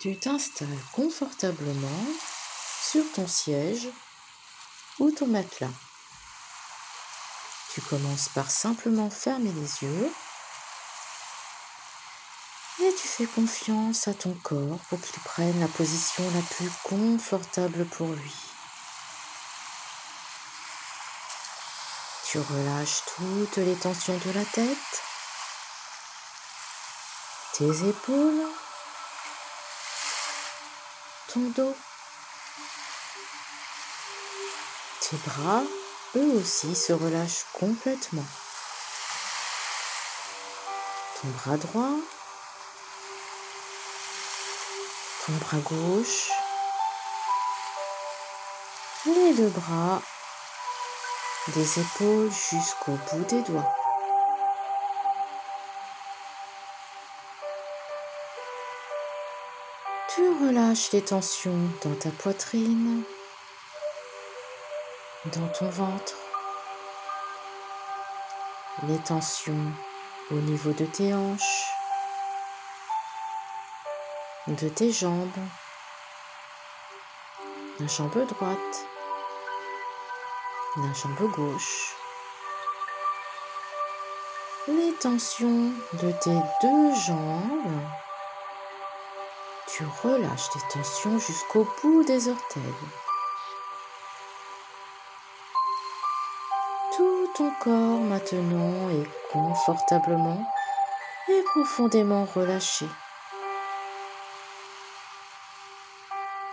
Tu t'installes confortablement sur ton siège ou ton matelas. Tu commences par simplement fermer les yeux et tu fais confiance à ton corps pour qu'il prenne la position la plus confortable pour lui. Tu relâches toutes les tensions de la tête, tes épaules, ton dos, tes bras, eux aussi, se relâchent complètement. Ton bras droit, ton bras gauche, les deux bras des épaules jusqu'au bout des doigts. Tu relâches les tensions dans ta poitrine, dans ton ventre, les tensions au niveau de tes hanches, de tes jambes, la jambe droite, la jambe gauche, les tensions de tes deux jambes. Tu relâches les tensions jusqu'au bout des orteils. Tout ton corps maintenant est confortablement et profondément relâché.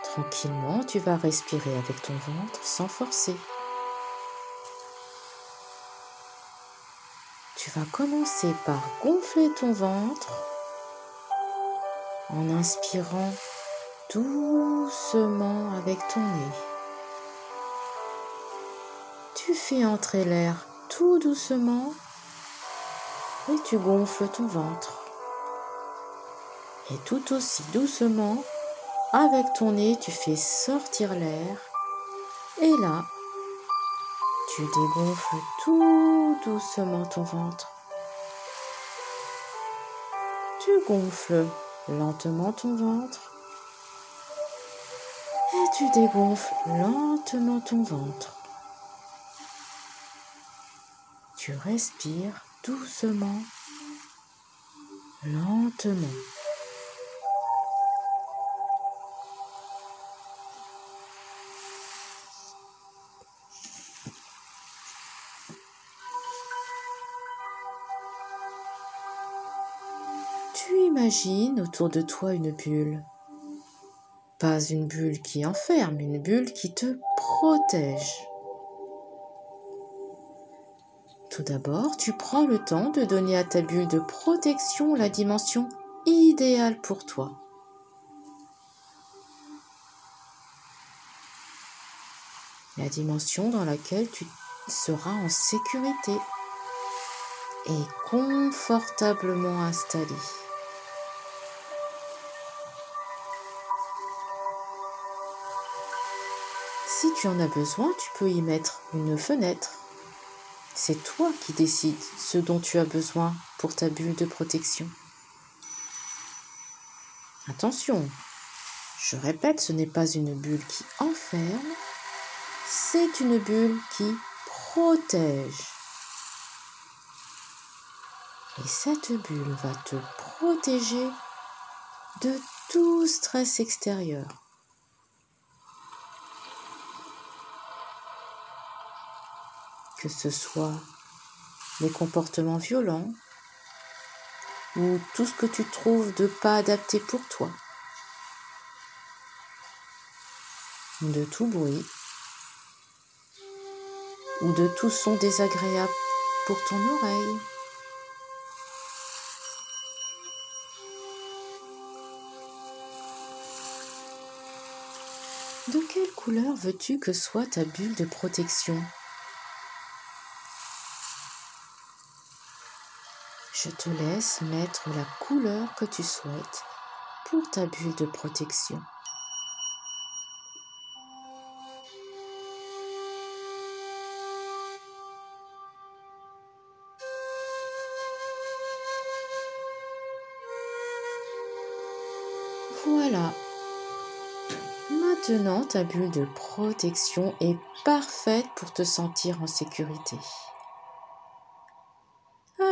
Tranquillement, tu vas respirer avec ton ventre sans forcer. Tu vas commencer par gonfler ton ventre en inspirant doucement avec ton nez. Tu fais entrer l'air tout doucement et tu gonfles ton ventre. Et tout aussi doucement, avec ton nez, tu fais sortir l'air. Et là, tu dégonfles tout doucement ton ventre. Tu gonfles lentement ton ventre. Et tu dégonfles lentement ton ventre. Tu respires doucement, lentement. Tu imagines autour de toi une bulle. Pas une bulle qui enferme, une bulle qui te protège. Tout d'abord, tu prends le temps de donner à ta bulle de protection la dimension idéale pour toi. La dimension dans laquelle tu seras en sécurité et confortablement installé. Si tu en as besoin, tu peux y mettre une fenêtre. C'est toi qui décides ce dont tu as besoin pour ta bulle de protection. Attention, je répète, ce n'est pas une bulle qui enferme, c'est une bulle qui protège. Et cette bulle va te protéger de tout stress extérieur. Que ce soit les comportements violents ou tout ce que tu trouves de pas adapté pour toi, de tout bruit ou de tout son désagréable pour ton oreille. De quelle couleur veux-tu que soit ta bulle de protection? Je te laisse mettre la couleur que tu souhaites pour ta bulle de protection. Voilà. Maintenant, ta bulle de protection est parfaite pour te sentir en sécurité.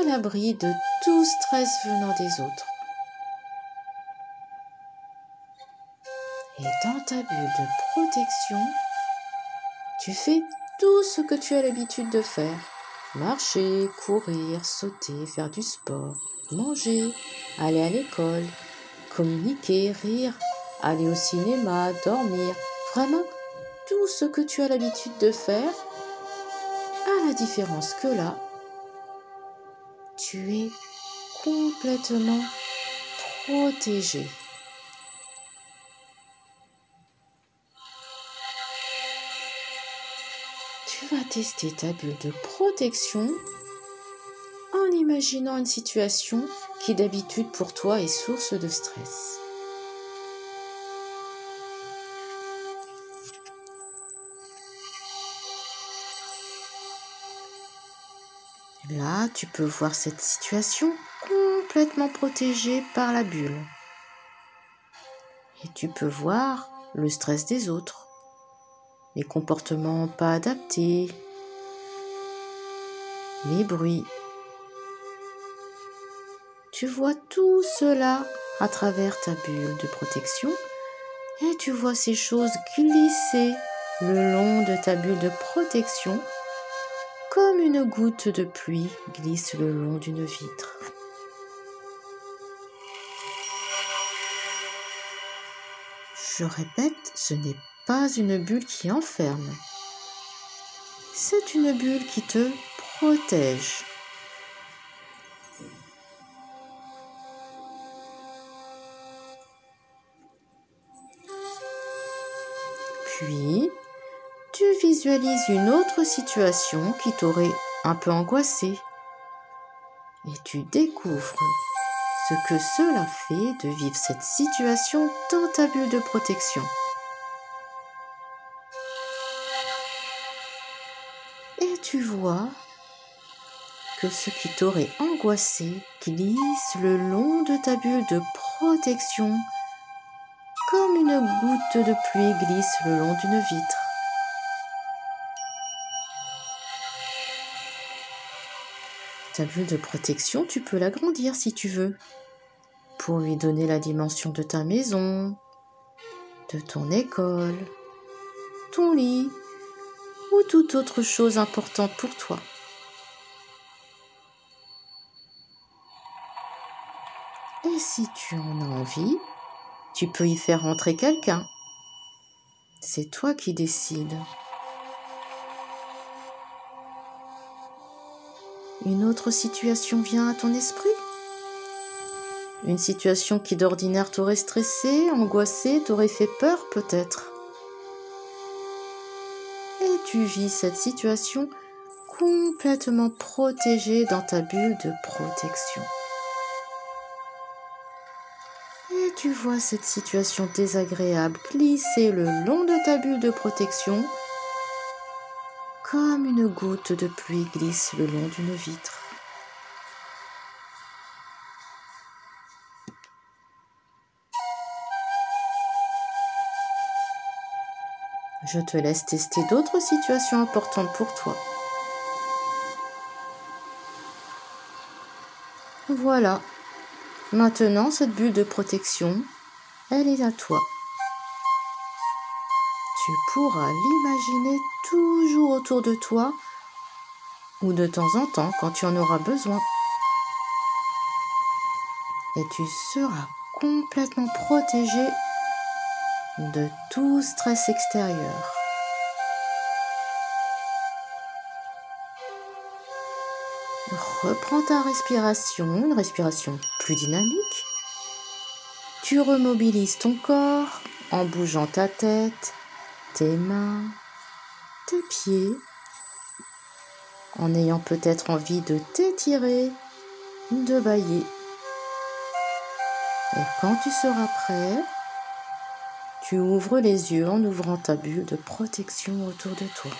L'abri de tout stress venant des autres. Et dans ta bulle de protection, tu fais tout ce que tu as l'habitude de faire. Marcher, courir, sauter, faire du sport, manger, aller à l'école, communiquer, rire, aller au cinéma, dormir, vraiment tout ce que tu as l'habitude de faire, à la différence que là, tu es complètement protégé. Tu vas tester ta bulle de protection en imaginant une situation qui d'habitude pour toi est source de stress. Là, tu peux voir cette situation complètement protégée par la bulle. Et tu peux voir le stress des autres, les comportements pas adaptés, les bruits. Tu vois tout cela à travers ta bulle de protection et tu vois ces choses glisser le long de ta bulle de protection comme une goutte de pluie glisse le long d'une vitre. Je répète, ce n'est pas une bulle qui enferme. C'est une bulle qui te protège. Puis, tu visualises une autre situation qui t'aurait un peu angoissé. Et tu découvres ce que cela fait de vivre cette situation dans ta bulle de protection. Et tu vois que ce qui t'aurait angoissé glisse le long de ta bulle de protection comme une goutte de pluie glisse le long d'une vitre. Ta bulle de protection, tu peux l'agrandir si tu veux, pour lui donner la dimension de ta maison, de ton école, ton lit ou toute autre chose importante pour toi. Et si tu en as envie, tu peux y faire entrer quelqu'un. C'est toi qui décides. Une autre situation vient à ton esprit Une situation qui d'ordinaire t'aurait stressé, angoissé, t'aurait fait peur peut-être Et tu vis cette situation complètement protégée dans ta bulle de protection. Et tu vois cette situation désagréable glisser le long de ta bulle de protection comme une goutte de pluie glisse le long d'une vitre. Je te laisse tester d'autres situations importantes pour toi. Voilà. Maintenant, cette bulle de protection, elle est à toi tu pourras l'imaginer toujours autour de toi ou de temps en temps quand tu en auras besoin. Et tu seras complètement protégé de tout stress extérieur. Reprends ta respiration, une respiration plus dynamique. Tu remobilises ton corps en bougeant ta tête, tes mains, tes pieds, en ayant peut-être envie de t'étirer, de bailler. Et quand tu seras prêt, tu ouvres les yeux en ouvrant ta bulle de protection autour de toi.